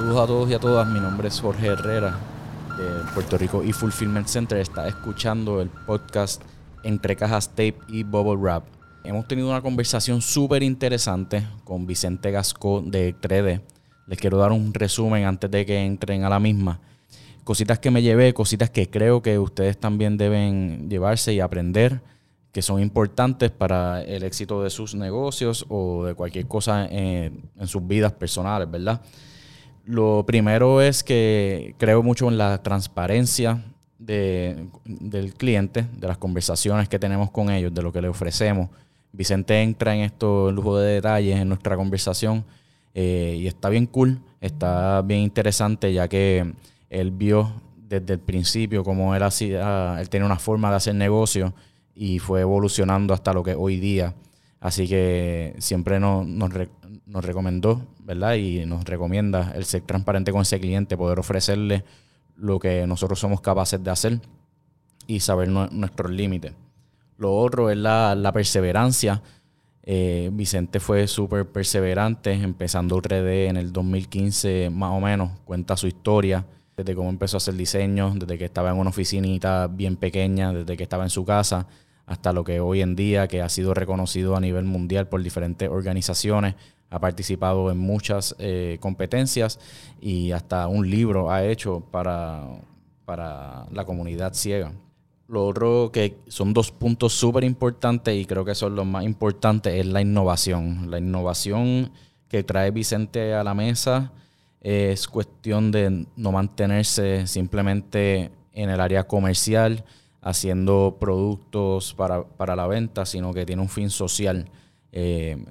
Saludos a todos y a todas. Mi nombre es Jorge Herrera de Puerto Rico y Fulfillment Center. Está escuchando el podcast Entre Cajas Tape y Bubble Wrap. Hemos tenido una conversación súper interesante con Vicente Gasco de 3D. Les quiero dar un resumen antes de que entren a la misma. Cositas que me llevé, cositas que creo que ustedes también deben llevarse y aprender, que son importantes para el éxito de sus negocios o de cualquier cosa en, en sus vidas personales, ¿verdad? Lo primero es que creo mucho en la transparencia de, del cliente, de las conversaciones que tenemos con ellos, de lo que le ofrecemos. Vicente entra en esto, lujo de detalles en nuestra conversación eh, y está bien cool, está bien interesante ya que él vio desde el principio cómo él hacía, él tenía una forma de hacer negocio y fue evolucionando hasta lo que hoy día. Así que siempre nos, nos recomendó, Y nos recomienda el ser transparente con ese cliente, poder ofrecerle lo que nosotros somos capaces de hacer y saber nuestros límites. Lo otro es la, perseverancia. Eh, Vicente fue súper perseverante, empezando 3D en el 2015 más o menos, cuenta su historia, desde cómo empezó a hacer diseños, desde que estaba en una oficinita bien pequeña, desde que estaba en su casa, hasta lo que hoy en día, que ha sido reconocido a nivel mundial por diferentes organizaciones, ha participado en muchas eh, competencias y hasta un libro ha hecho para, para la comunidad ciega. Lo otro que son dos puntos súper importantes y creo que son los más importantes es la innovación. La innovación que trae Vicente a la mesa es cuestión de no mantenerse simplemente en el área comercial haciendo productos para, para la venta, sino que tiene un fin social. Eh,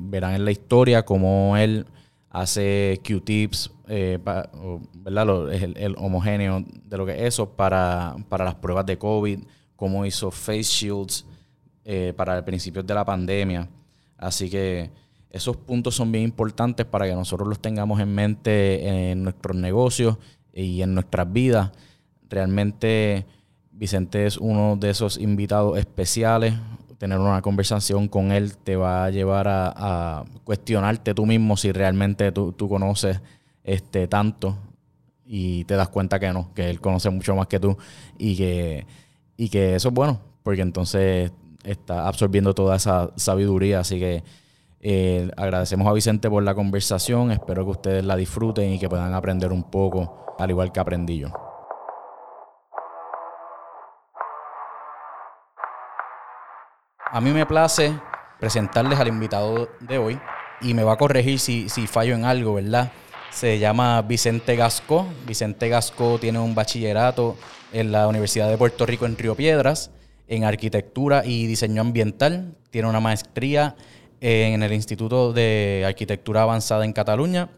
verán en la historia cómo él hace Q-tips, eh, ¿verdad? el, homogéneo de lo que es eso para, las pruebas de COVID, cómo hizo face shields eh, para el principio de la pandemia. Así que esos puntos son bien importantes para que nosotros los tengamos en mente en nuestros negocios y en nuestras vidas. Realmente Vicente es uno de esos invitados especiales, tener una conversación con él te va a llevar a, cuestionarte tú mismo si realmente tú, conoces este tanto y te das cuenta que no, que él conoce mucho más que tú y que, y que eso es bueno, porque entonces está absorbiendo toda esa sabiduría, así que eh, agradecemos a Vicente por la conversación, espero que ustedes la disfruten y que puedan aprender un poco, al igual que aprendí yo. A mí me place presentarles al invitado de hoy y me va a corregir si, fallo en algo, ¿verdad? Se llama Vicente Gasco. Vicente Gasco tiene un bachillerato en la Universidad de Puerto Rico en Río Piedras en arquitectura y diseño ambiental. Tiene una maestría en el Instituto de Arquitectura Avanzada en Cataluña.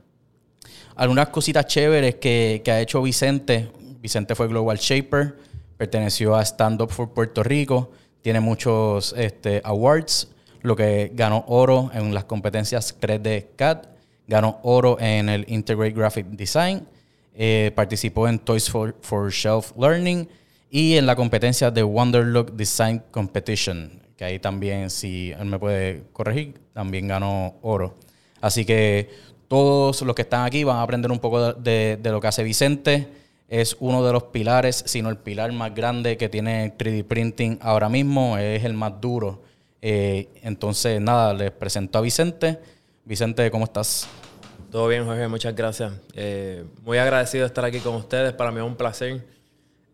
Algunas cositas chéveres que, que ha hecho Vicente. Vicente fue Global Shaper, perteneció a Stand Up for Puerto Rico tiene muchos este, awards, lo que ganó oro en las competencias 3D CAD, ganó oro en el Integrate Graphic Design, eh, participó en Toys for, Shelf Learning y en la competencia de Wonderlook Design Competition, que ahí también, si él me puede corregir, también ganó oro. Así que todos los que están aquí van a aprender un poco de lo que hace Vicente es uno de los pilares, sino el pilar más grande que tiene 3D Printing ahora mismo, es el más duro. Eh, entonces, nada, les presento a Vicente. Vicente, ¿cómo estás? Todo bien, Jorge, muchas gracias. Eh, muy agradecido de estar aquí con ustedes, para mí es un placer.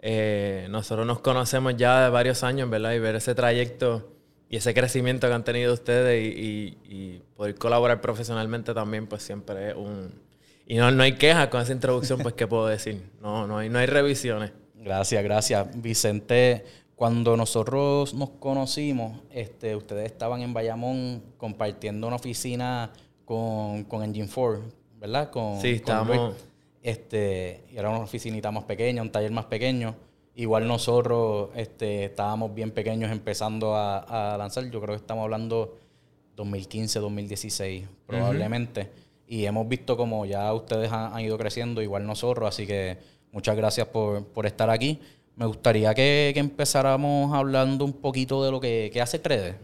Eh, nosotros nos conocemos ya de varios años, ¿verdad? Y ver ese trayecto y ese crecimiento que han tenido ustedes y poder colaborar profesionalmente también, pues siempre es un, y no, no hay quejas con esa introducción, pues, ¿qué puedo decir? No, no hay, no hay revisiones. Gracias, gracias. Vicente, cuando nosotros nos conocimos, este, ustedes estaban en Bayamón compartiendo una oficina con, con Engine 4, ¿verdad? Con, sí, estábamos. Este, y era una oficinita más pequeña, un taller más pequeño. Igual nosotros este, estábamos bien pequeños empezando a, lanzar. Yo creo que estamos hablando 2015, 2016, probablemente. Y hemos visto como ya ustedes han, ido creciendo, igual nosotros, así que muchas gracias por, estar aquí. Me gustaría que, empezáramos hablando un poquito de lo que, hace 3D.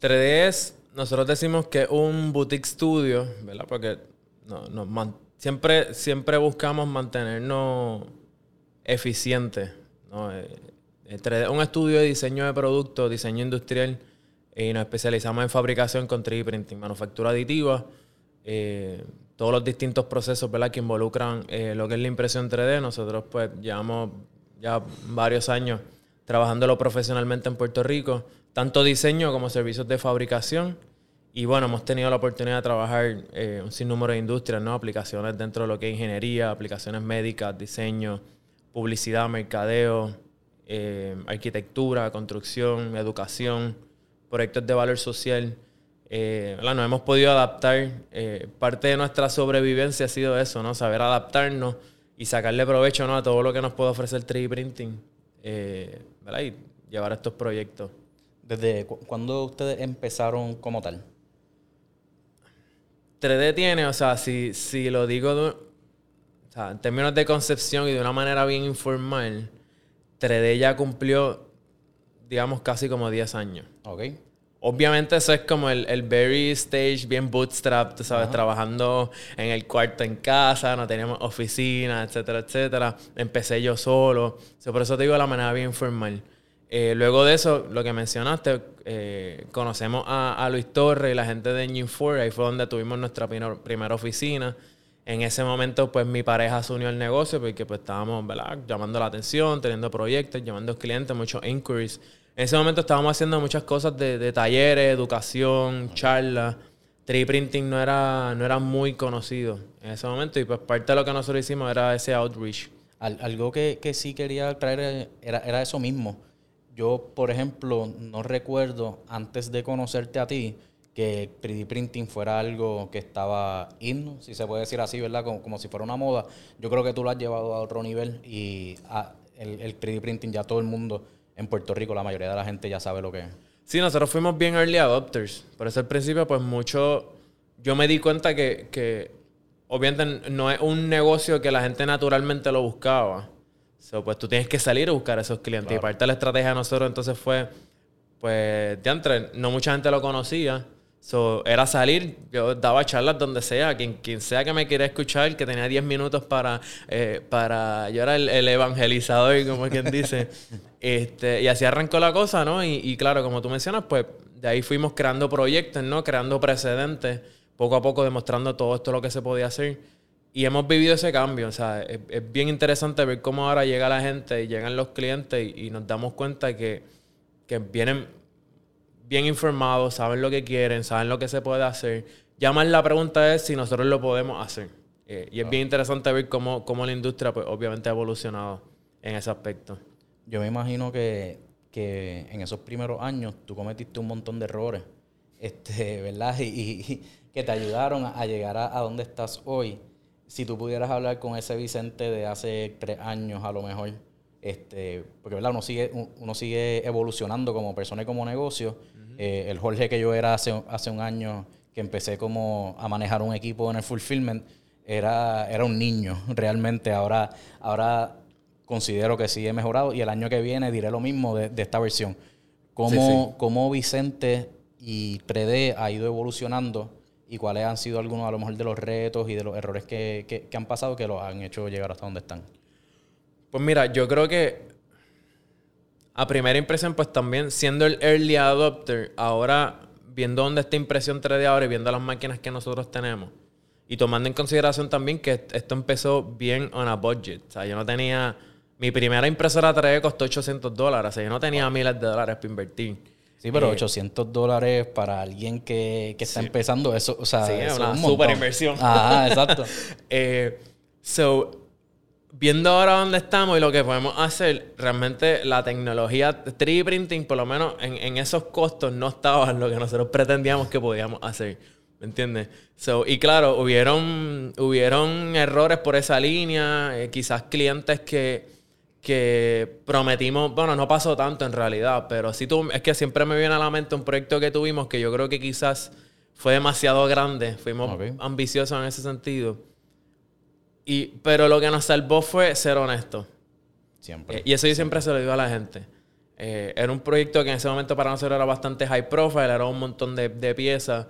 3D es, nosotros decimos que es un boutique studio, ¿verdad? Porque siempre, siempre buscamos mantenernos eficientes. ¿no? Eh, un estudio de diseño de productos, diseño industrial, y nos especializamos en fabricación con 3D printing, manufactura aditiva, eh, todos los distintos procesos que involucran eh, lo que es la impresión 3D. Nosotros pues llevamos ya varios años trabajándolo profesionalmente en Puerto Rico, tanto diseño como servicios de fabricación. Y bueno, hemos tenido la oportunidad de trabajar eh, un sinnúmero de industrias, ¿no? Aplicaciones dentro de lo que es ingeniería, aplicaciones médicas, diseño, publicidad, mercadeo, eh, arquitectura, construcción, educación, proyectos de valor social. Eh, nos hemos podido adaptar. Eh, parte de nuestra sobrevivencia ha sido eso, ¿no? Saber adaptarnos y sacarle provecho ¿no? a todo lo que nos puede ofrecer 3D printing. ¿verdad? Y llevar estos proyectos. ¿Desde cuándo ustedes empezaron como tal? 3D tiene, o sea, si, si lo digo en términos de concepción y de una manera bien informal, 3D ya cumplió, digamos, casi como 10 años. Ok. Obviamente eso es como el, el very stage, bien bootstrap, tú sabes, trabajando en el cuarto en casa, no teníamos oficina, etcétera, etcétera. Empecé yo solo. por eso te digo la manera bien informal. Eh, luego de eso, lo que mencionaste, eh, conocemos a, Luis Torres y la gente de Engine 4, ahí fue donde tuvimos nuestra primera oficina. En ese momento, pues mi pareja se unió al negocio porque pues estábamos, ¿verdad? Llamando la atención, teniendo proyectos, llamando clientes, muchos inquiries. En ese momento estábamos haciendo muchas cosas de, talleres, educación, charlas. 3D printing no era, no era muy conocido en ese momento y pues parte de lo que nosotros hicimos era ese outreach. algo que, que, sí quería traer era, era eso mismo yo, por ejemplo, no recuerdo antes de conocerte a ti que 3D printing fuera algo que estaba in, si se puede decir así, ¿verdad? Como, si fuera una moda. Yo creo que tú lo has llevado a otro nivel y el, el 3D printing ya todo el mundo en Puerto Rico, la mayoría de la gente ya sabe lo que es. Sí, nosotros fuimos bien early adopters. Por eso al principio, pues mucho. Yo me di cuenta que, que obviamente no es un negocio que la gente naturalmente lo buscaba pues tú tienes que salir a buscar a esos clientes. Y parte de la estrategia de nosotros entonces fue, pues, de entre, no mucha gente lo conocía. So, era salir, yo daba charlas donde sea, quien, quien sea que me quiera escuchar, que tenía 10 minutos para, eh, para yo era el, evangelizador, como quien dice. este, y así arrancó la cosa, ¿no? Y, y, claro, como tú mencionas, pues de ahí fuimos creando proyectos, ¿no? Creando precedentes, poco a poco demostrando todo esto lo que se podía hacer. Y hemos vivido ese cambio, o sea, es, bien interesante ver cómo ahora llega la gente y llegan los clientes y, nos damos cuenta que, que, vienen bien informados, saben lo que quieren, saben lo que se puede hacer. Ya más la pregunta es si nosotros lo podemos hacer. Eh, y es bien interesante ver cómo, cómo, la industria, pues obviamente ha evolucionado en ese aspecto. Yo me imagino que, que en esos primeros años tú cometiste un montón de errores, este, ¿verdad? Y, que te ayudaron a, llegar a, a donde estás hoy si tú pudieras hablar con ese Vicente de hace tres años a lo mejor, este, porque ¿verdad? Uno, sigue, uno sigue evolucionando como persona y como negocio. Eh, el Jorge que yo era hace, hace un año que empecé como a manejar un equipo en el fulfillment, era, era un niño realmente. Ahora, ahora considero que sí he mejorado y el año que viene diré lo mismo de, esta versión. ¿Cómo, ¿Cómo, Vicente y 3D ha ido evolucionando y cuáles han sido algunos a lo mejor de los retos y de los errores que, han pasado que los han hecho llegar hasta donde están. Pues mira, yo creo que a primera impresión, pues también siendo el early adopter, ahora viendo dónde está impresión 3D ahora y viendo las máquinas que nosotros tenemos y tomando en consideración también que esto empezó bien on a budget. O sea, yo no tenía... Mi primera impresora 3D costó 800 dólares. O sea, yo no tenía miles de dólares para invertir. Sí, pero 800 eh, dólares para alguien que, está empezando, eso, o sea, es una super inversión. Ah, exacto. eh, so, viendo ahora dónde estamos y lo que podemos hacer, realmente la tecnología 3D printing, por lo menos en, esos costos, no estaba en lo que nosotros pretendíamos que podíamos hacer. ¿Me entiendes? So, y claro, hubieron, hubieron errores por esa línea, eh, quizás clientes que que prometimos, bueno, no pasó tanto en realidad, pero sí tú, es que siempre me viene a la mente un proyecto que tuvimos que yo creo que quizás fue demasiado grande, fuimos ambiciosos en ese sentido. Y, pero lo que nos salvó fue ser honestos. Siempre. Eh, y eso yo siempre se lo digo a la gente. Eh, era un proyecto que en ese momento para nosotros era bastante high profile, era un montón de, piezas.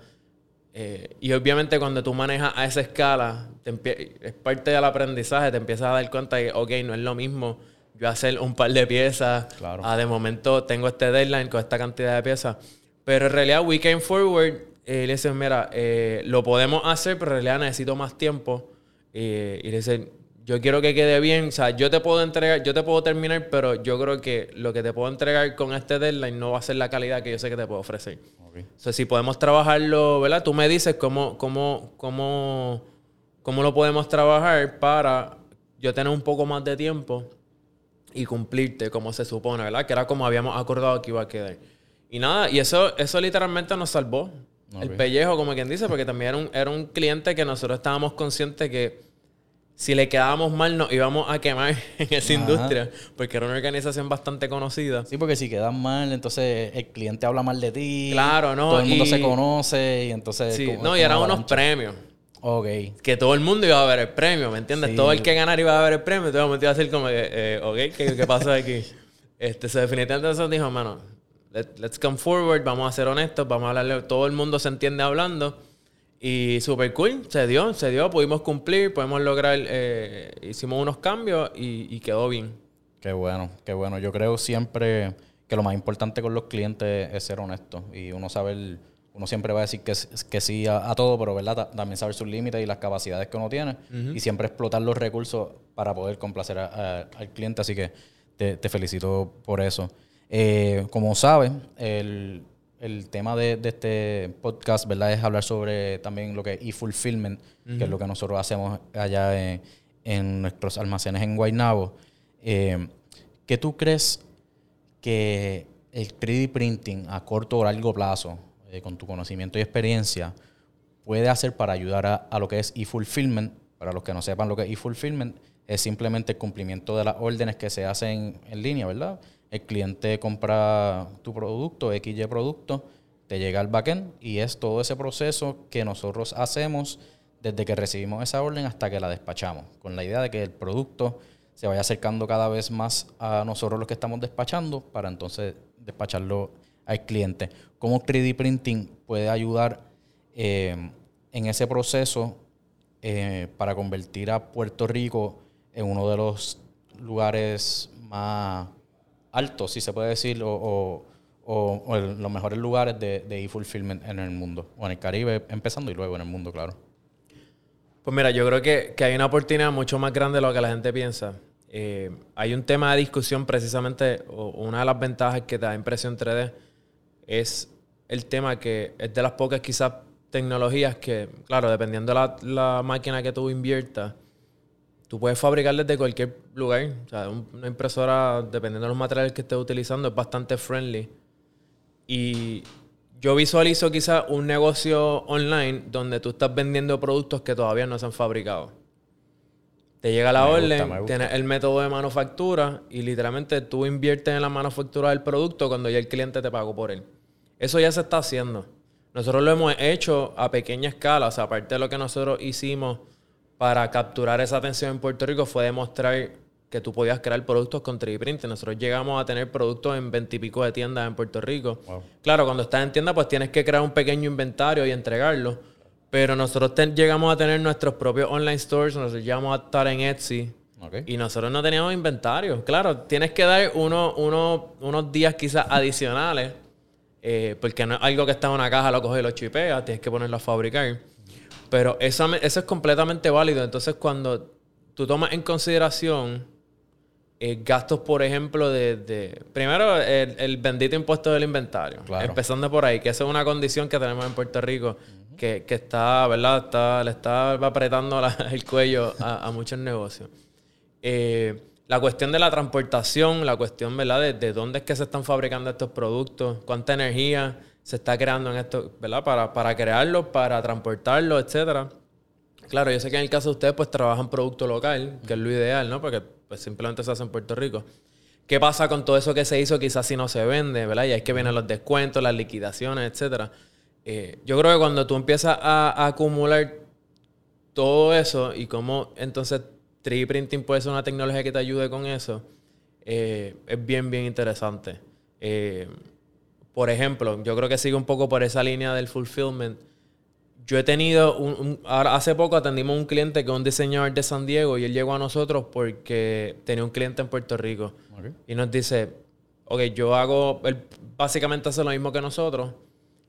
Eh, y obviamente cuando tú manejas a esa escala, es parte del aprendizaje, te empiezas a dar cuenta que, ok, no es lo mismo yo hacer un par de piezas, a de momento tengo este deadline con esta cantidad de piezas. Pero en realidad, we came forward, eh, le dicen, mira, eh, lo podemos hacer, pero en realidad necesito más tiempo. Y le dicen, yo quiero que quede bien. O sea, yo te puedo entregar, yo te puedo terminar, pero yo creo que lo que te puedo entregar con este deadline no va a ser la calidad que yo sé que te puedo ofrecer. O sea, si podemos trabajarlo, ¿verdad? Tú me dices cómo, cómo, cómo, cómo lo podemos trabajar para yo tener un poco más de tiempo y cumplirte como se supone, ¿verdad? Que era como habíamos acordado que iba a quedar. Y nada, y eso, eso literalmente nos salvó. El pellejo, como quien dice, porque también era un, era un cliente que nosotros estábamos conscientes que si le quedábamos mal nos íbamos a quemar en esa industria, porque era una organización bastante conocida. Sí, porque si quedas mal, entonces el cliente habla mal de ti. Claro, ¿no? Todo el mundo se conoce y entonces... Sí, no, y eran unos premios. Ok. Que todo el mundo iba a ver el premio, ¿me entiendes? Todo el que ganara iba a ver el premio, todo el mundo iba a decir como, eh, ok, ¿qué, qué pasó aquí? este, se definitivamente eso dijo, mano, let's come forward, vamos a ser honestos, vamos a hablarle, todo el mundo se entiende hablando y super cool, se dio, se dio, pudimos cumplir, podemos lograr, eh, hicimos unos cambios y, quedó bien. Qué bueno, qué bueno. Yo creo siempre que lo más importante con los clientes es ser honesto y uno saber, uno siempre va a decir que, que sí a, todo, pero ¿verdad? también saber sus límites y las capacidades que uno tiene y siempre explotar los recursos para poder complacer al cliente. Así que te, te felicito por eso. Eh, como sabes, el el tema de, este podcast, ¿verdad? Es hablar sobre también lo que es e-fulfillment, que es lo que nosotros hacemos allá en, nuestros almacenes en Guaynabo. Eh, ¿Qué tú crees que el 3D printing a corto o largo plazo, eh, con tu conocimiento y experiencia, puede hacer para ayudar a, a lo que es e-fulfillment? Para los que no sepan lo que es e-fulfillment, es simplemente el cumplimiento de las órdenes que se hacen en línea, ¿verdad? El cliente compra tu producto, XY producto, te llega al backend y es todo ese proceso que nosotros hacemos desde que recibimos esa orden hasta que la despachamos, con la idea de que el producto se vaya acercando cada vez más a nosotros los que estamos despachando para entonces despacharlo al cliente. ¿Cómo 3D Printing puede ayudar eh, en ese proceso eh, para convertir a Puerto Rico en uno de los lugares más alto, si se puede decir, o, los mejores lugares de, de e-fulfillment en el mundo, o en el Caribe empezando y luego en el mundo, claro. Pues mira, yo creo que, hay una oportunidad mucho más grande de lo que la gente piensa. Eh, hay un tema de discusión precisamente, o una de las ventajas que te da impresión 3D es el tema que es de las pocas quizás tecnologías que, claro, dependiendo de la, la máquina que tú inviertas, tú puedes fabricar desde cualquier lugar. O sea, una impresora, dependiendo de los materiales que estés utilizando, es bastante friendly. Y yo visualizo quizás un negocio online donde tú estás vendiendo productos que todavía no se han fabricado. Te llega la orden, tienes el método de manufactura y literalmente tú inviertes en la manufactura del producto cuando ya el cliente te pagó por él. Eso ya se está haciendo. Nosotros lo hemos hecho a pequeña escala, o sea, aparte de lo que nosotros hicimos para capturar esa atención en Puerto Rico fue demostrar que tú podías crear productos con 3D printing. Nosotros llegamos a tener productos en veintipico de tiendas en Puerto Rico. Claro, cuando estás en tienda, pues tienes que crear un pequeño inventario y entregarlo. Pero nosotros llegamos a tener nuestros propios online stores, nosotros llegamos a estar en Etsy. Y nosotros no teníamos inventario. Claro, tienes que dar uno, unos días quizás adicionales, eh, porque no es algo que está en una caja, lo coges y lo chipeas, tienes que ponerlo a fabricar. Pero eso, eso es completamente válido. Entonces, cuando tú tomas en consideración eh, gastos, por ejemplo, de... primero, el, bendito impuesto del inventario. Empezando por ahí, que esa es una condición que tenemos en Puerto Rico, que, está, ¿verdad? Está, le está apretando el cuello a, muchos negocios. Eh, la cuestión de la transportación, la cuestión, ¿verdad? De, de, dónde es que se están fabricando estos productos, cuánta energía se está creando en esto, ¿verdad? Para, para crearlo, para transportarlo, etcétera. Claro, yo sé que en el caso de ustedes, pues trabajan producto local, que es lo ideal, ¿no? Porque pues, simplemente se hace en Puerto Rico. ¿Qué pasa con todo eso que se hizo? Quizás si no se vende, ¿verdad? Y es que vienen los descuentos, las liquidaciones, etcétera. Eh, yo creo que cuando tú empiezas a, acumular todo eso y cómo entonces 3D printing puede ser una tecnología que te ayude con eso, eh, es bien, bien interesante. Eh, por ejemplo, yo creo que sigue un poco por esa línea del fulfillment. yo he tenido, un, hace poco atendimos a un cliente que es un diseñador de San Diego y él llegó a nosotros porque tenía un cliente en Puerto Rico. Y nos dice, ok, yo hago, él básicamente hace lo mismo que nosotros.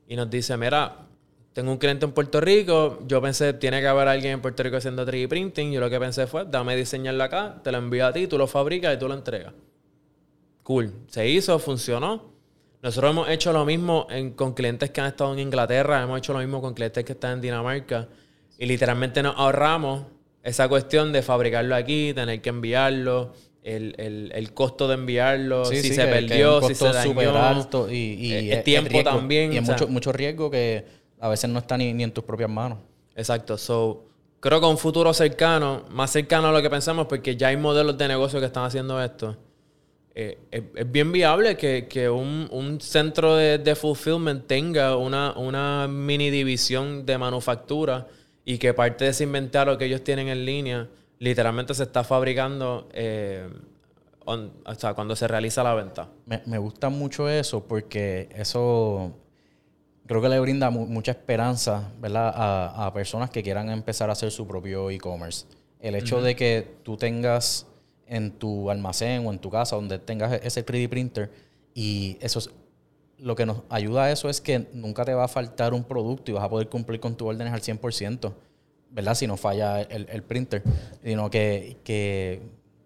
Y nos dice, mira, tengo un cliente en Puerto Rico, yo pensé, tiene que haber alguien en Puerto Rico haciendo 3D printing. Yo lo que pensé fue, dame diseñarlo acá, te lo envío a ti, tú lo fabricas y tú lo entregas. Cool. Se hizo, funcionó. Nosotros hemos hecho lo mismo con clientes que han estado en Inglaterra, hemos hecho lo mismo con clientes que están en Dinamarca y literalmente nos ahorramos esa cuestión de fabricarlo aquí, tener que enviarlo, el, costo de enviarlo, si se perdió, si se dañó, alto y, eh, el, tiempo también. Y es mucho, riesgo que a veces no está ni, ni en tus propias manos. Exacto. So, creo que un futuro cercano, más cercano a lo que pensamos, porque ya hay modelos de negocio que están haciendo esto eh, es, bien viable que, un, centro de, fulfillment tenga una, mini división de manufactura y que parte de ese inventario que ellos tienen en línea literalmente se está fabricando eh, cuando se realiza la venta. Me, gusta mucho eso porque eso creo que le brinda mucha esperanza ¿verdad? A, personas que quieran empezar a hacer su propio e-commerce. El hecho de que tú tengas en tu almacén o en tu casa donde tengas ese 3D printer y eso es, lo que nos ayuda a eso es que nunca te va a faltar un producto y vas a poder cumplir con tus órdenes al 100%, ¿verdad? Si no falla el, printer, sino que, que,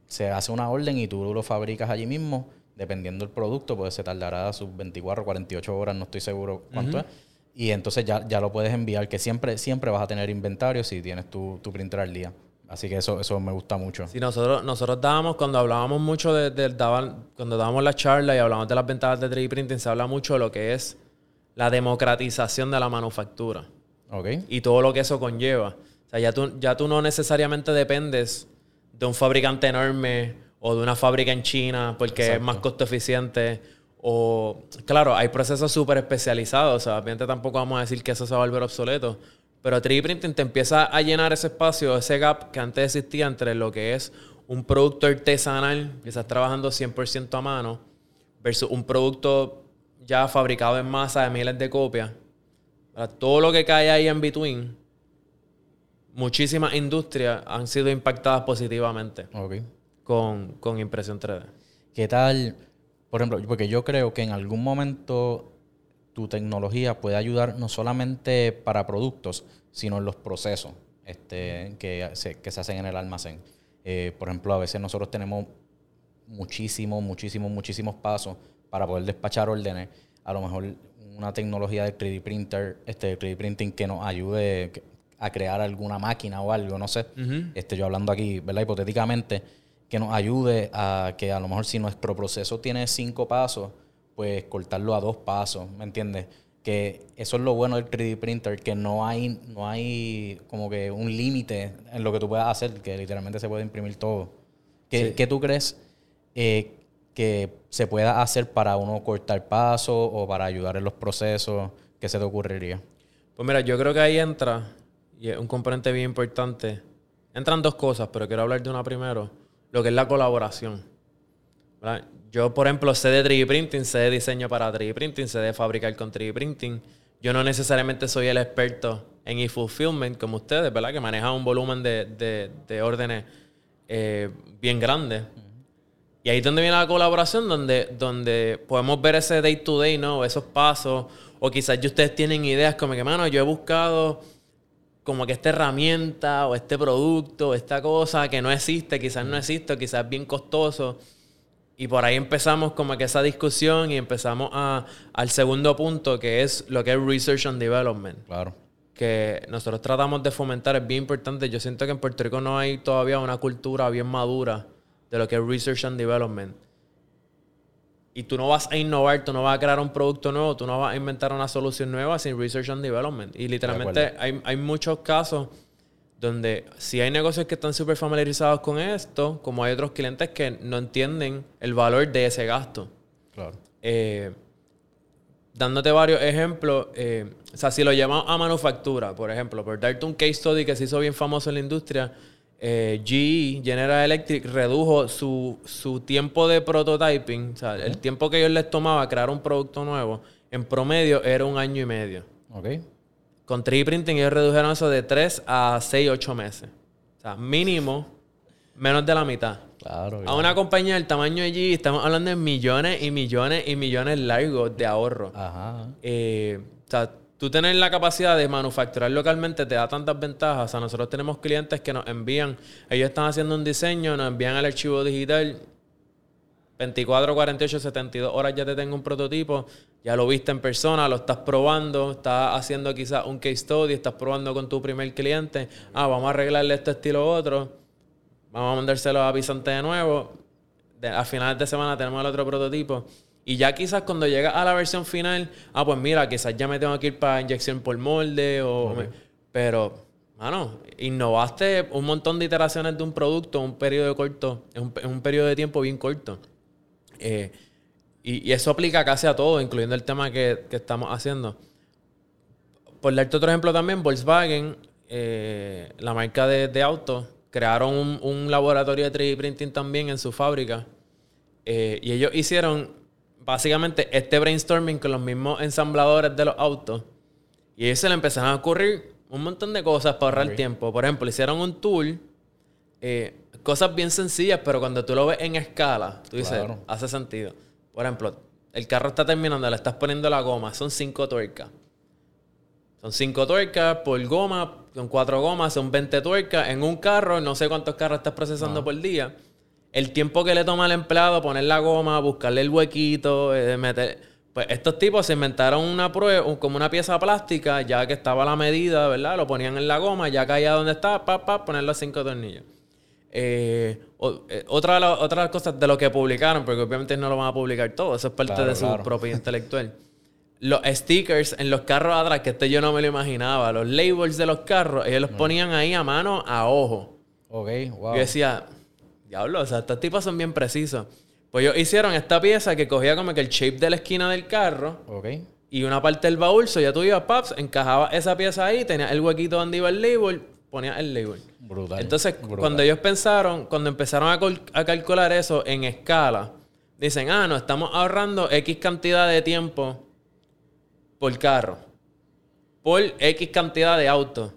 se hace una orden y tú lo fabricas allí mismo, dependiendo del producto, pues se tardará sus 24 o 48 horas, no estoy seguro cuánto es. Y entonces ya, ya lo puedes enviar, que siempre, siempre vas a tener inventario si tienes tu, tu printer al día. Así que eso, eso me gusta mucho. Sí, nosotros, nosotros dábamos, cuando hablábamos mucho de, daban, cuando dábamos la charla y hablábamos de las ventajas de 3D printing, se habla mucho de lo que es la democratización de la manufactura. Ok. Y todo lo que eso conlleva. O sea, ya tú, ya tú no necesariamente dependes de un fabricante enorme o de una fábrica en China porque es más costo eficiente. O, claro, hay procesos súper especializados. O sea, obviamente tampoco vamos a decir que eso se va a volver obsoleto. Pero 3D printing te empieza a llenar ese espacio, ese gap que antes existía entre lo que es un producto artesanal, que estás trabajando 100% a mano, versus un producto ya fabricado en masa de miles de copias. todo lo que cae ahí en between, muchísimas industrias han sido impactadas positivamente con, con impresión 3D. ¿Qué tal? Por ejemplo, porque yo creo que en algún momento tu tecnología puede ayudar no solamente para productos, sino en los procesos este, que, se, que se hacen en el almacén. Eh, por ejemplo, a veces nosotros tenemos muchísimos, muchísimos, muchísimos pasos para poder despachar órdenes. A lo mejor una tecnología de 3D printer, este 3D printing que nos ayude a crear alguna máquina o algo, no sé. este, yo hablando aquí, ¿verdad? Hipotéticamente, que nos ayude a que a lo mejor si nuestro proceso tiene cinco pasos, pues cortarlo a dos pasos, ¿me entiendes? Que eso es lo bueno del 3D printer, que no hay, no hay como que un límite en lo que tú puedas hacer, que literalmente se puede imprimir todo. ¿Qué, tú crees eh, que se pueda hacer para uno cortar pasos o para ayudar en los procesos? ¿Qué se te ocurriría? Pues mira, yo creo que ahí entra, y es un componente bien importante, entran dos cosas, pero quiero hablar de una primero, lo que es la colaboración. Yo, por ejemplo, sé de 3D printing, sé de diseño para 3D printing, sé de fabricar con 3D printing. Yo no necesariamente soy el experto en e-fulfillment como ustedes, ¿verdad? Que manejan un volumen de, órdenes eh, bien grande. Y ahí es donde viene la colaboración, donde, donde podemos ver ese day to day, ¿no? Esos pasos. O quizás ustedes tienen ideas como que, mano, yo he buscado como que esta herramienta o este producto, esta cosa que no existe, quizás no existe, quizás es bien costoso. Y por ahí empezamos como que esa discusión y empezamos a, al segundo punto, que es lo que es Research and Development. Claro. Que nosotros tratamos de fomentar, es bien importante. Yo siento que en Puerto Rico no hay todavía una cultura bien madura de lo que es Research and Development. Y tú no vas a innovar, tú no vas a crear un producto nuevo, tú no vas a inventar una solución nueva sin Research and Development. Y literalmente hay, hay muchos casos donde si hay negocios que están súper familiarizados con esto, como hay otros clientes que no entienden el valor de ese gasto. Claro. Eh, dándote varios ejemplos, eh, o sea, si lo llamamos a manufactura, por ejemplo, por darte un case study que se hizo bien famoso en la industria, eh, GE, General Electric, redujo su, su tiempo de prototyping, o sea, el tiempo que ellos les tomaba crear un producto nuevo, en promedio era un año y medio. Ok. Con 3D printing ellos redujeron eso de 3 a 6, 8 meses. O sea, mínimo menos de la mitad. Claro. A una compañía del tamaño de G, estamos hablando de millones y millones y millones largos de ahorro. Ajá. Eh, o sea, tú tener la capacidad de manufacturar localmente te da tantas ventajas. O sea, nosotros tenemos clientes que nos envían, ellos están haciendo un diseño, nos envían el archivo digital. 24, 48, 72 horas ya te tengo un prototipo, ya lo viste en persona, lo estás probando, estás haciendo quizás un case study, estás probando con tu primer cliente, ah, vamos a arreglarle este estilo u otro, vamos a mandárselo a Pisante de nuevo, a finales de semana tenemos el otro prototipo. Y ya quizás cuando llega a la versión final, ah, pues mira, quizás ya me tengo que ir para inyección por molde o... pero, mano, innovaste un montón de iteraciones de un producto en un periodo corto, en un, en un periodo de tiempo bien corto. Eh, y, eso aplica casi a todo, incluyendo el tema que, estamos haciendo. Por darte otro ejemplo también, Volkswagen, eh, la marca de, autos, crearon un, laboratorio de 3D printing también en su fábrica. Eh, y ellos hicieron básicamente este brainstorming con los mismos ensambladores de los autos. Y ellos se le empezaron a ocurrir un montón de cosas para ahorrar tiempo. Por ejemplo, hicieron un tool cosas bien sencillas, pero cuando tú lo ves en escala, tú dices, hace sentido. Por ejemplo, el carro está terminando, le estás poniendo la goma, son cinco tuercas. Son cinco tuercas por goma, son cuatro gomas, son 20 tuercas. En un carro, no sé cuántos carros estás procesando por día. El tiempo que le toma al empleado poner la goma, buscarle el huequito, eh, meter. Pues estos tipos se inventaron una prueba, como una pieza plástica, ya que estaba la medida, ¿verdad? Lo ponían en la goma, ya caía donde estaba, pa, pa, poner los cinco tornillos. Eh, eh, otra, de las cosas de lo que publicaron, porque obviamente no lo van a publicar todo, eso es parte de su propiedad intelectual. Los stickers en los carros atrás, que esto yo no me lo imaginaba, los labels de los carros, ellos los ponían ahí a mano, a ojo. Ok, wow. Yo decía, diablo, o sea, estos tipos son bien precisos. Pues ellos hicieron esta pieza que cogía como que el shape de la esquina del carro. Ok. Y una parte del baúl, so ya tú ibas, paps, encajaba esa pieza ahí, tenía el huequito donde iba el label, ponía el label. Brutal. Entonces, cuando ellos pensaron, cuando empezaron a, calcular eso en escala, dicen, ah, no, estamos ahorrando X cantidad de tiempo por carro, por X cantidad de autos.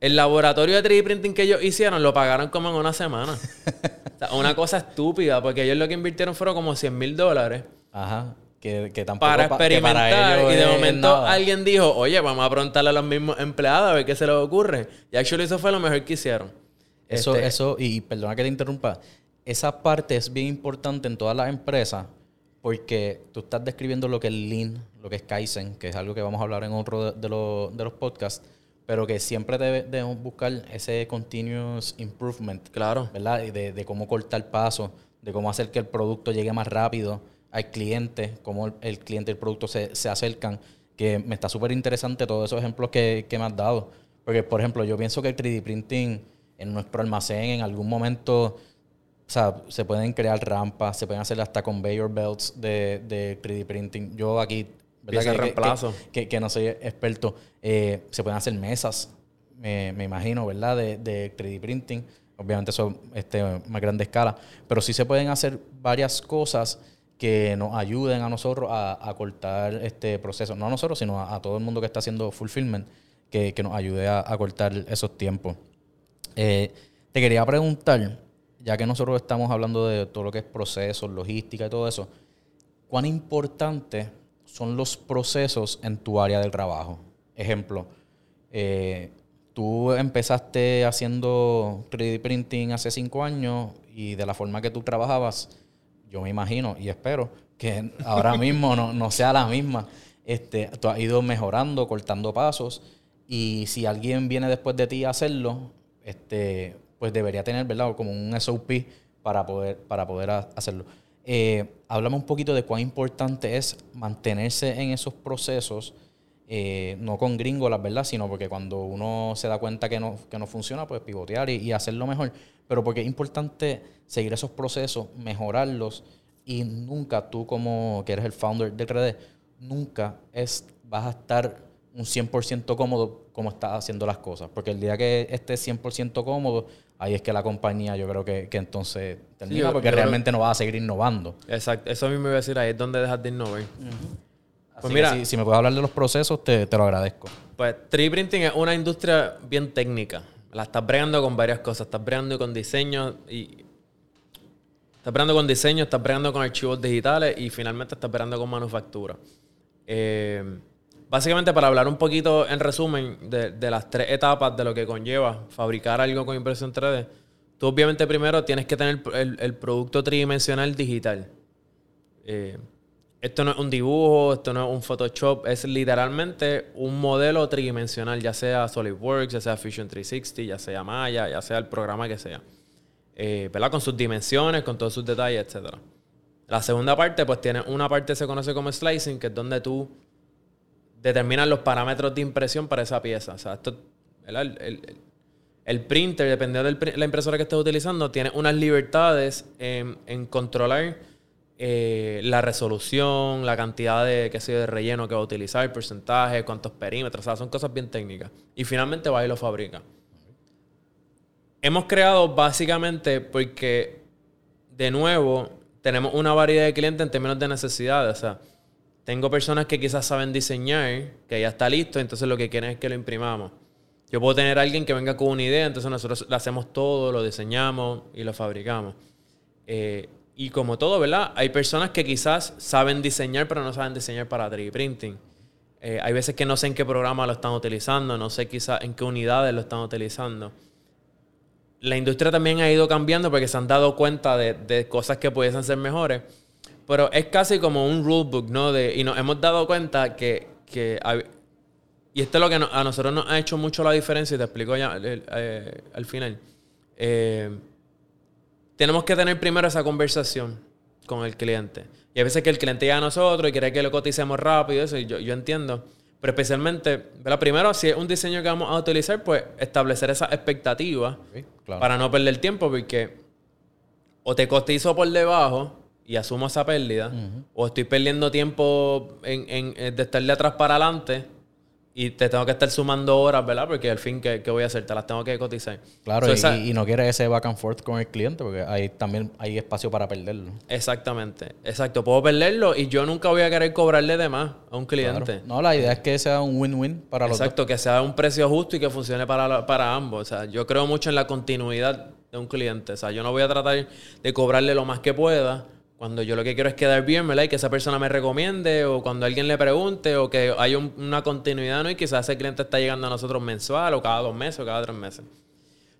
El laboratorio de 3D printing que ellos hicieron lo pagaron como en una semana. o sea, una cosa estúpida, porque ellos lo que invirtieron fueron como 100 mil dólares. Ajá. Que, tampoco para experimentar. y de momento alguien dijo, oye, vamos a preguntarle a los mismos empleados a ver qué se les ocurre. Y actually eso fue lo mejor que hicieron. Eso, este, eso, y perdona que te interrumpa, esa parte es bien importante en todas las empresas porque tú estás describiendo lo que es Lean, lo que es Kaizen, que es algo que vamos a hablar en otro de, los, de los podcasts, pero que siempre debemos buscar ese continuous improvement. Claro. ¿Verdad? De, de cómo cortar paso, de cómo hacer que el producto llegue más rápido al cliente, cómo el, cliente y el producto se, se acercan, que me está súper interesante todos esos ejemplos que, que, me has dado. Porque, por ejemplo, yo pienso que el 3D printing en nuestro almacén en algún momento, o sea, se pueden crear rampas, se pueden hacer hasta conveyor belts de, de 3D printing. Yo aquí, ¿verdad? Que, reemplazo. Que, que, no soy experto, eh, se pueden hacer mesas, me, me imagino, ¿verdad? De, de 3D printing. Obviamente son este, más grande escala, pero sí se pueden hacer varias cosas que nos ayuden a nosotros a, cortar este proceso. No a nosotros, sino a, todo el mundo que está haciendo fulfillment, que, que nos ayude a, cortar esos tiempos. Eh, te quería preguntar, ya que nosotros estamos hablando de todo lo que es procesos, logística y todo eso, ¿cuán importante son los procesos en tu área de trabajo? Ejemplo, eh, tú empezaste haciendo 3D printing hace cinco años y de la forma que tú trabajabas, yo me imagino y espero que ahora mismo no, sea la misma. Este, tú has ido mejorando, cortando pasos y si alguien viene después de ti a hacerlo, este, pues debería tener, ¿verdad? Como un SOP para poder, para poder hacerlo. Eh, háblame un poquito de cuán importante es mantenerse en esos procesos, eh, no con gringolas, ¿verdad? Sino porque cuando uno se da cuenta que no, que no funciona, pues pivotear y, y hacerlo mejor pero porque es importante seguir esos procesos, mejorarlos y nunca tú como que eres el founder de 3D, nunca es, vas a estar un 100% cómodo como estás haciendo las cosas. Porque el día que estés 100% cómodo, ahí es que la compañía yo creo que, que entonces termina porque realmente no vas a seguir innovando. Exacto, eso mismo iba a decir, ahí es donde dejas de innovar. Pues mira, si, me puedes hablar de los procesos, te, te lo agradezco. Pues 3D printing es una industria bien técnica. La estás bregando con varias cosas. Estás bregando con diseño y... Estás bregando con diseño, estás bregando con archivos digitales y finalmente estás bregando con manufactura. Eh, básicamente, para hablar un poquito en resumen de, las tres etapas de lo que conlleva fabricar algo con impresión 3D, tú obviamente primero tienes que tener el, producto tridimensional digital. Eh, esto no es un dibujo, esto no es un Photoshop, es literalmente un modelo tridimensional, ya sea SolidWorks, ya sea Fusion 360, ya sea Maya, ya sea el programa que sea. Eh, ¿Verdad? Con sus dimensiones, con todos sus detalles, etc. La segunda parte, pues tiene una parte que se conoce como slicing, que es donde tú determinas los parámetros de impresión para esa pieza. O sea, esto, el, printer, dependiendo de la impresora que estés utilizando, tiene unas libertades en controlar eh, la resolución, la cantidad de, qué sé, de relleno que va a utilizar, el porcentaje, cuántos perímetros, o sea, son cosas bien técnicas. Y finalmente va y lo fabrica. Hemos creado básicamente porque, de nuevo, tenemos una variedad de clientes en términos de necesidades. O sea, tengo personas que quizás saben diseñar, que ya está listo, entonces lo que quieren es que lo imprimamos. Yo puedo tener alguien que venga con una idea, entonces nosotros lo hacemos todo, lo diseñamos y lo fabricamos. Eh, y como todo, ¿verdad? Hay personas que quizás saben diseñar, pero no saben diseñar para 3D printing. Eh, hay veces que no sé en qué programa lo están utilizando, no sé quizás en qué unidades lo están utilizando. La industria también ha ido cambiando porque se han dado cuenta de, cosas que pudiesen ser mejores. Pero es casi como un rulebook, ¿no? De, y nos hemos dado cuenta que, y esto es lo que a nosotros nos ha hecho mucho la diferencia y te explico ya eh, al final. Eh, tenemos que tener primero esa conversación con el cliente. Y a veces que el cliente llega a nosotros y quiere que lo coticemos rápido, eso, y yo, yo entiendo. Pero especialmente, primero, si es un diseño que vamos a utilizar, pues establecer esa expectativa para no perder tiempo, porque o te cotizo por debajo y asumo esa pérdida, o estoy perdiendo tiempo en, en, de estar de atrás para adelante y te tengo que estar sumando horas, ¿verdad? Porque al fin, ¿qué, voy a hacer? Te las tengo que cotizar. Claro, y, no quieres ese back and forth con el cliente porque ahí también hay espacio para perderlo. Exactamente, exacto. Puedo perderlo y yo nunca voy a querer cobrarle de más a un cliente. No, la idea es que sea un win-win para los Exacto, que sea un precio justo y que funcione para, para ambos. O sea, yo creo mucho en la continuidad de un cliente. O sea, yo no voy a tratar de cobrarle lo más que pueda cuando yo lo que quiero es quedar bien, ¿verdad? Y que esa persona me recomiende, o cuando alguien le pregunte, o que haya una continuidad, ¿no? Y quizás ese cliente está llegando a nosotros mensual, o cada dos meses, o cada tres meses.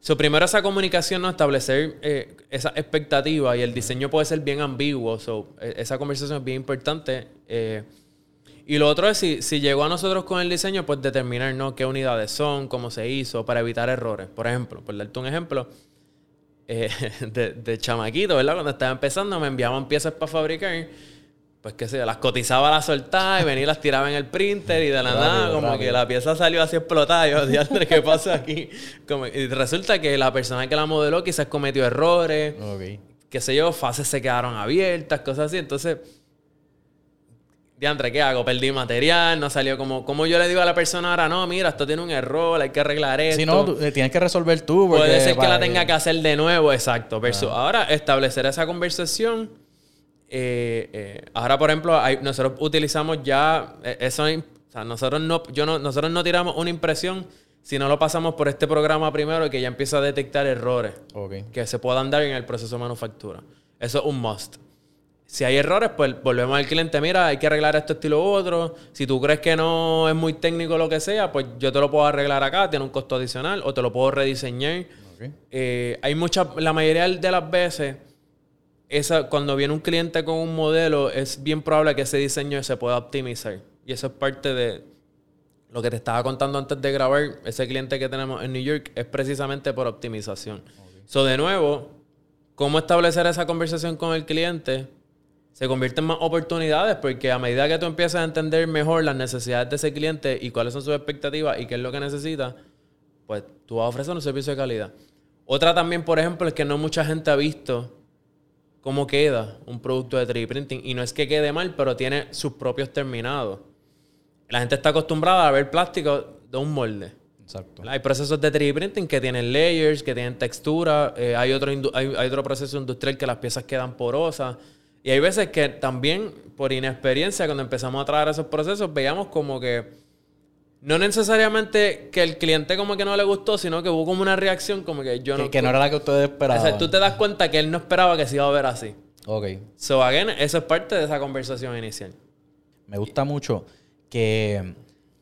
So, primero esa comunicación, ¿no? Establecer eh, esa expectativa y el diseño puede ser bien ambiguo. So, e, esa conversación es bien importante. Eh, y lo otro es, si, si, llegó a nosotros con el diseño, pues determinar, ¿no? Qué unidades son, cómo se hizo, para evitar errores. Por ejemplo, por darte un ejemplo, eh, de, chamaquito, ¿verdad? Cuando estaba empezando, me enviaban piezas para fabricar. Pues qué sé las cotizaba, las soltaba y venía y las tiraba en el printer y de la nada, como que la pieza salió así explotada. Yo decía, ¿qué pasa aquí? y resulta que la persona que la modeló quizás cometió errores. Okay. Qué sé yo, fases se quedaron abiertas, cosas así. Entonces, diantre, ¿qué hago? Perdí material, no salió como... Como yo le digo a la persona ahora, no, mira, esto tiene un error, hay que arreglar esto. Si no, eh, tienes que resolver tú. Puede ser que la tenga que hacer de nuevo, exacto. Ahora, establecer esa conversación... Eh, eh, ahora, por ejemplo, nosotros utilizamos ya... Eso, o sea, nosotros no, yo no, nosotros no tiramos una impresión si no lo pasamos por este programa primero que ya empieza a detectar errores que se puedan dar en el proceso de manufactura. Eso es un must. Si hay errores, pues volvemos al cliente, mira, hay que arreglar esto, estilo u otro. Si tú crees que no es muy técnico lo que sea, pues yo te lo puedo arreglar acá, tiene un costo adicional, o te lo puedo rediseñar. Eh, hay muchas, la mayoría de las veces, esa, cuando viene un cliente con un modelo, es bien probable que ese diseño se pueda optimizar. Y eso es parte de lo que te estaba contando antes de grabar. Ese cliente que tenemos en New York es precisamente por optimización. So, de nuevo, ¿cómo establecer esa conversación con el cliente? Se convierten en más oportunidades porque a medida que tú empiezas a entender mejor las necesidades de ese cliente y cuáles son sus expectativas y qué es lo que necesita, pues tú vas a ofrecer un servicio de calidad. Otra también, por ejemplo, es que no mucha gente ha visto cómo queda un producto de 3D printing. Y no es que quede mal, pero tiene sus propios terminados. La gente está acostumbrada a ver plástico de un molde. Exacto. Hay procesos de 3D printing que tienen layers, que tienen textura. Eh, hay, otro hay otro proceso industrial que las piezas quedan porosas. Y hay veces que también, por inexperiencia, cuando empezamos a trabajar esos procesos, veíamos como que no necesariamente que el cliente como que no le gustó, sino que hubo como una reacción como que yo Que, no... que no era la que ustedes esperaban. O sea, tú te das cuenta que él no esperaba que se iba a ver así. Ok. So, again, eso es parte de esa conversación inicial. Me gusta mucho que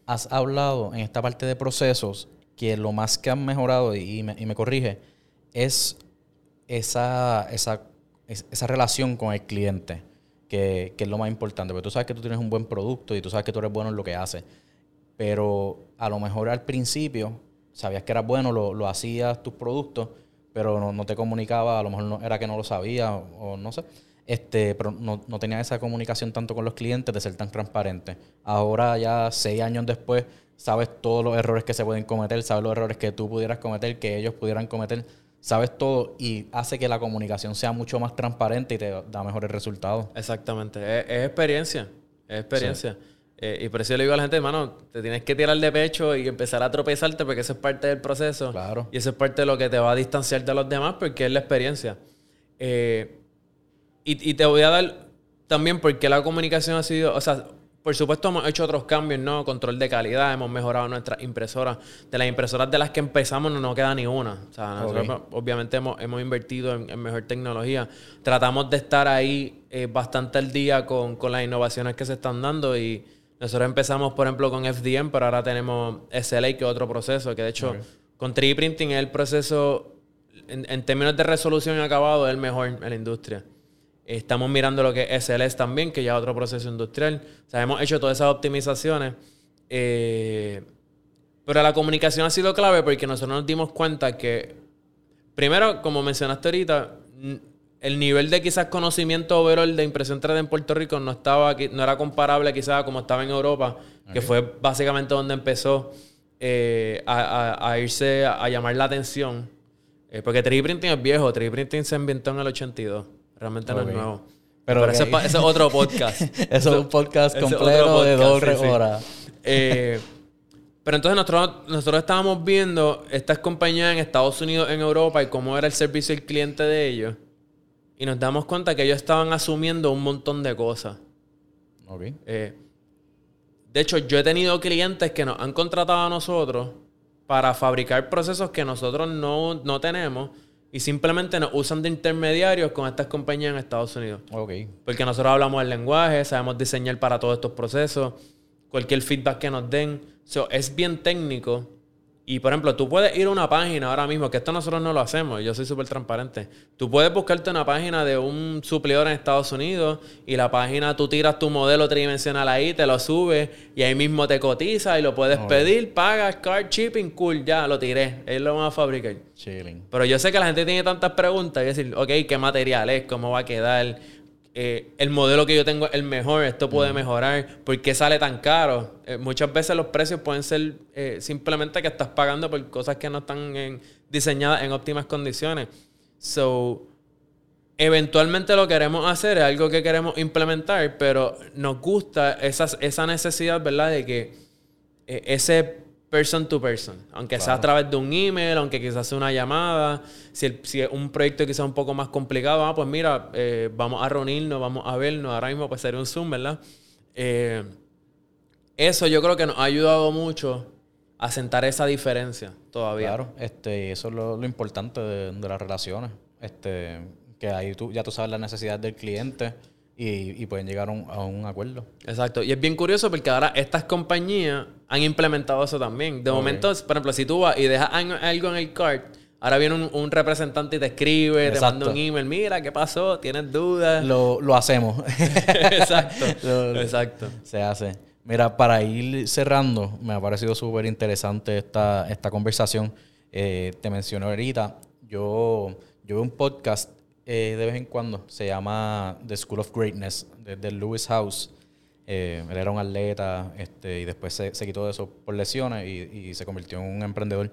has hablado en esta parte de procesos que lo más que han mejorado, y me, y me corrige, es esa, esa, es- esa relación con el cliente, que, que es lo más importante. Porque tú sabes que tú tienes un buen producto y tú sabes que tú eres bueno en lo que haces. Pero a lo mejor al principio sabías que eras bueno, lo, lo hacías tus productos, pero no, no te comunicaba, a lo mejor no, era que no lo sabía o, o no sé. Este, pero no, no tenía esa comunicación tanto con los clientes de ser tan transparente. Ahora ya seis años después sabes todos los errores que se pueden cometer, sabes los errores que tú pudieras cometer, que ellos pudieran cometer, sabes todo y hace que la comunicación sea mucho más transparente y te da mejores resultados. Exactamente. Es, es experiencia. Es experiencia. Eh, y por eso yo le digo a la gente, hermano, te tienes que tirar de pecho y empezar a tropezarte porque eso es parte del proceso. Claro. Y eso es parte de lo que te va a distanciar de los demás porque es la experiencia. Eh, y, y te voy a dar también porque la comunicación ha sido, o sea, por supuesto hemos hecho otros cambios, ¿no? Control de calidad, hemos mejorado nuestras impresoras. De las impresoras de las que empezamos no nos queda ni una. O sea, nosotros Ok. obviamente hemos, hemos invertido en, en mejor tecnología. Tratamos de estar ahí eh, bastante al día con, con las innovaciones que se están dando y nosotros empezamos, por ejemplo, con FDM, pero ahora tenemos SLA, que es otro proceso, que de hecho con 3D printing es el proceso, en, en términos de resolución y acabado, es el mejor en la industria. Estamos mirando lo que es SLS también, que ya es otro proceso industrial. O sea, hemos hecho todas esas optimizaciones. Eh, pero la comunicación ha sido clave porque nosotros nos dimos cuenta que, primero, como mencionaste ahorita, el nivel de quizás conocimiento overall de impresión 3D en Puerto Rico no estaba no era comparable quizás a como estaba en Europa, que fue básicamente donde empezó eh, a, a- a irse a, a llamar la atención. Eh, porque 3D printing es viejo, 3D printing se inventó en el 82. Realmente no es nuevo. Pero Pero, ese, es pa- ese es otro podcast. Eso es un podcast completo de dos sí, sí. horas. Eh, pero entonces nosotros, nosotros estábamos viendo estas compañías en Estados Unidos, en Europa, y cómo era el servicio al cliente de ellos. Y nos damos cuenta que ellos estaban asumiendo un montón de cosas. Ok. Eh, de hecho, yo he tenido clientes que nos han contratado a nosotros para fabricar procesos que nosotros no, no tenemos y simplemente nos usan de intermediarios con estas compañías en Estados Unidos. Ok. Porque nosotros hablamos el lenguaje, sabemos diseñar para todos estos procesos, cualquier feedback que nos den. So, es bien técnico. Y por ejemplo, tú puedes ir a una página ahora mismo, que esto nosotros no lo hacemos, yo soy súper transparente. Tú puedes buscarte una página de un suplidor en Estados Unidos y la página tú tiras tu modelo tridimensional ahí, te lo subes y ahí mismo te cotiza y lo puedes pedir, pagas, card shipping, cool, ya lo tiré, ellos lo van a fabricar. Chilling. Pero yo sé que la gente tiene tantas preguntas. Y decir, ok, ¿qué material es? ¿Cómo va a quedar? Eh, el modelo que yo tengo es el mejor. Esto puede mejorar. ¿Por qué sale tan caro? Eh, muchas veces los precios pueden ser eh, simplemente que estás pagando por cosas que no están en- diseñadas en óptimas condiciones. So, eventualmente lo queremos hacer, es algo que queremos implementar, pero nos gusta esa, esa necesidad, ¿verdad? De que ese person to person, aunque sea a través de un email, aunque quizás sea una llamada, si, el- si es un proyecto quizás un poco más complicado, ah, pues mira, eh, vamos a reunirnos, vamos a vernos, ahora mismo pues sería un Zoom, ¿verdad? Eh, eso yo creo que nos ha ayudado mucho a sentar esa diferencia todavía. Claro, este, eso es lo, lo importante de, de las relaciones. Este, que ahí tú, ya tú sabes las necesidades del cliente y, y pueden llegar a un, a un acuerdo. Exacto. Y es bien curioso porque ahora estas compañías han implementado eso también. De momento, por ejemplo, si tú vas y dejas algo en el cart, ahora viene un, un representante y te escribe, te manda un email, mira, ¿qué pasó? ¿Tienes dudas? Lo, lo hacemos. Exacto. Lo- Exacto. Se hace. Mira, para ir cerrando, me ha parecido súper interesante esta, esta conversación. Eh, te mencioné ahorita, yo, yo veo un podcast eh, de vez en cuando, se llama The School of Greatness, desde Lewis House. Eh, él era un atleta este, y después se, se quitó de eso por lesiones y, y se convirtió en un emprendedor.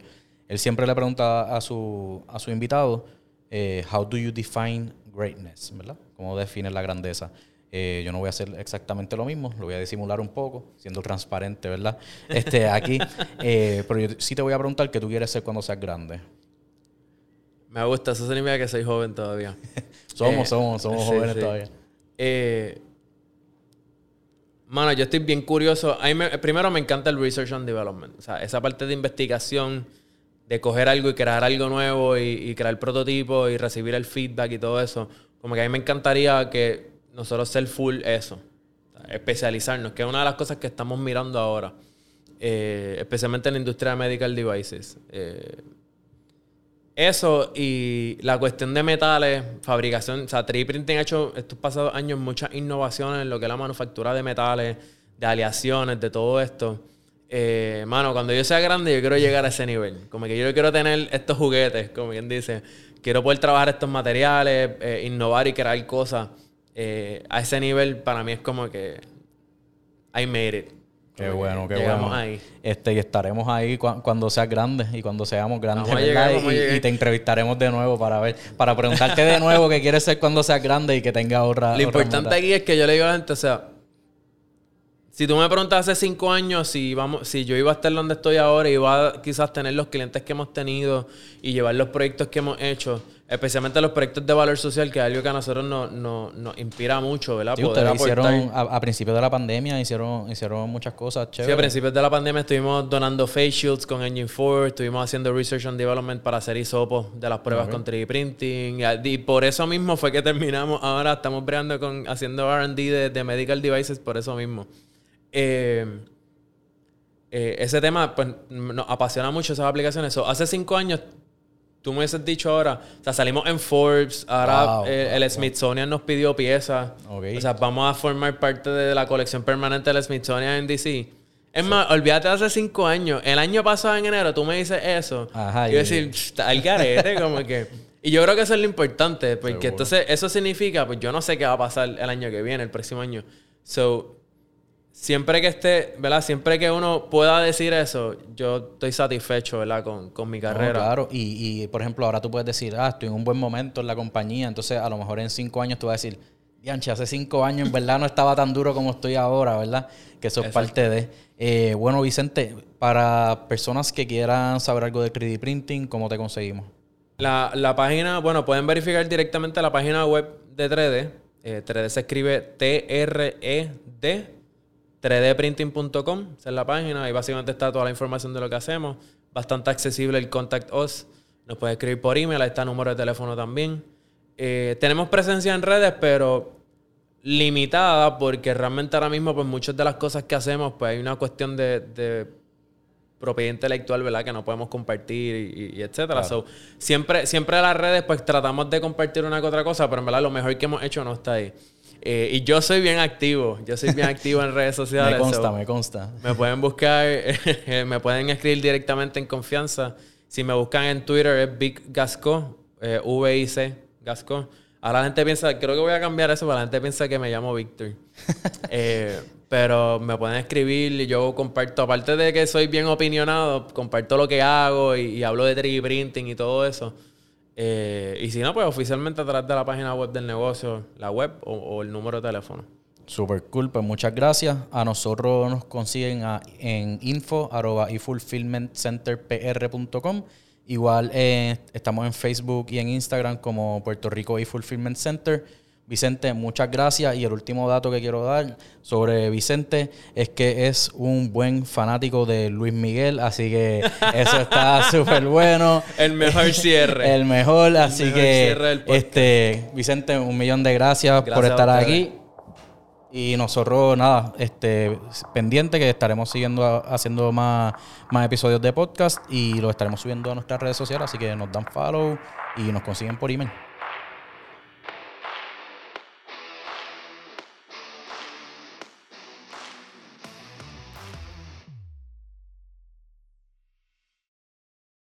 Él siempre le pregunta a su, a su invitado, eh, How do you define greatness? ¿Verdad? ¿Cómo defines la grandeza? Eh, yo no voy a hacer exactamente lo mismo, lo voy a disimular un poco, siendo transparente, ¿verdad? Este, aquí, eh, pero yo sí te voy a preguntar qué tú quieres ser cuando seas grande. Me gusta, eso significa que soy joven todavía. Somos, Eh, somos, somos sí, jóvenes sí. todavía. Eh, mano, yo estoy bien curioso. A mí me- primero me encanta el research and development. O sea, esa parte de investigación, de coger algo y crear algo nuevo y, y crear prototipo y recibir el feedback y todo eso. Como que a mí me encantaría que nosotros ser full eso. O sea, especializarnos, que es una de las cosas que estamos mirando ahora. Eh, especialmente en la industria de medical devices. Eh, eso y la cuestión de metales, fabricación, o sea, 3D Printing ha hecho estos pasados años muchas innovaciones en lo que es la manufactura de metales, de aleaciones, de todo esto. Eh, mano, cuando yo sea grande, yo quiero llegar a ese nivel. Como que yo quiero tener estos juguetes, como quien dice. Quiero poder trabajar estos materiales, eh, innovar y crear cosas. Eh, a ese nivel, para mí es como que. I made it. Qué bueno, qué llegamos bueno. ahí. Este, y estaremos ahí cua- cuando seas grande y cuando seamos grandes, Vamos a ¿verdad? llegar, vamos a y, te entrevistaremos de nuevo para ver, para preguntarte de nuevo qué quieres ser cuando seas grande y que tengas otra. Lo otra importante meta. aquí es que yo le digo a la gente, o sea, si tú me preguntas hace cinco años si vamos, si yo iba a estar donde estoy ahora y iba a quizás tener los clientes que hemos tenido y llevar los proyectos que hemos hecho, especialmente los proyectos de valor social, que es algo que a nosotros nos, nos, nos inspira mucho, ¿verdad? Sí, ustedes aportar. hicieron, a, a principios de la pandemia, hicieron, hicieron muchas cosas Sí, chéveres. a principios de la pandemia estuvimos donando face shields con Engine 4, estuvimos haciendo research and development para hacer hisopos de las pruebas con 3D printing. Y, y por eso mismo fue que terminamos. Ahora estamos breando con haciendo RD de, de medical devices por eso mismo. Eh, eh, ese tema pues, nos apasiona mucho esas aplicaciones. So, hace cinco años, tú me hubieses dicho ahora, o sea, salimos en Forbes, ahora Wow, eh, wow, el Smithsonian nos pidió piezas. Ok. O sea, vamos a formar parte de la colección permanente del Smithsonian en DC. Es más, olvídate de hace cinco años. El año pasado, en enero, tú me dices eso. Ajá, y yo decir, "Psh, está al garete, como que... Y yo creo que eso es lo importante, porque Seguro. entonces eso significa, pues yo no sé qué va a pasar el año que viene, el próximo año. So, siempre que esté, ¿verdad? Siempre que uno pueda decir eso, yo estoy satisfecho, ¿verdad? Con, con mi No, carrera. claro, y, y, por ejemplo, ahora tú puedes decir, ah, estoy en un buen momento en la compañía, entonces a lo mejor en cinco años tú vas a decir, Dianche, hace cinco años en verdad no estaba tan duro como estoy ahora, ¿verdad? Que eso es parte de. Eh, bueno, Vicente, para personas que quieran saber algo de 3D printing, ¿cómo te conseguimos? La, la página, bueno, pueden verificar directamente la página web de 3D. Eh, 3D se escribe T-R-E-D, 3dprinting.com. Esa es la página. Ahí básicamente está toda la información de lo que hacemos. Bastante accesible el Contact Us. Nos puede escribir por email. Ahí está el número de teléfono también. Eh, tenemos presencia en redes, pero limitada porque realmente ahora mismo pues muchas de las cosas que hacemos pues hay una cuestión de, de propiedad intelectual, ¿verdad? Que no podemos compartir y, etcétera. So, siempre, siempre las redes, pues tratamos de compartir una que otra cosa, pero en verdad lo mejor que hemos hecho no está ahí. Eh, y yo soy bien activo, yo soy bien activo en redes sociales. Me consta, so, me consta. me pueden buscar, me pueden escribir directamente en confianza. Si me buscan en Twitter es Big Gasco, eh, V-I-C, Gasco. Ahora la gente piensa, creo que voy a cambiar eso, pero la gente piensa que me llamo Víctor. Eh, pero me pueden escribir y yo comparto, aparte de que soy bien opinionado, comparto lo que hago y, y hablo de 3D printing y todo eso. Eh, y si no, pues oficialmente a través de la página web del negocio, la web o, el número de teléfono. Super cool, pues muchas gracias. A nosotros nos consiguen en info arroba. Igual eh, estamos en Facebook y en Instagram como Puerto Rico e-Fulfillment Center. Vicente, muchas gracias. Y el último dato que quiero dar sobre Vicente es que es un buen fanático de Luis Miguel, así que eso está súper bueno. El mejor cierre. El mejor, así mejor que este Vicente, un millón de gracias, por Gracias estar aquí. Y nosotros, nada, este, pendiente que estaremos siguiendo haciendo más, más episodios de podcast y lo estaremos subiendo a nuestras redes sociales, así que nos dan follow y nos consiguen por email.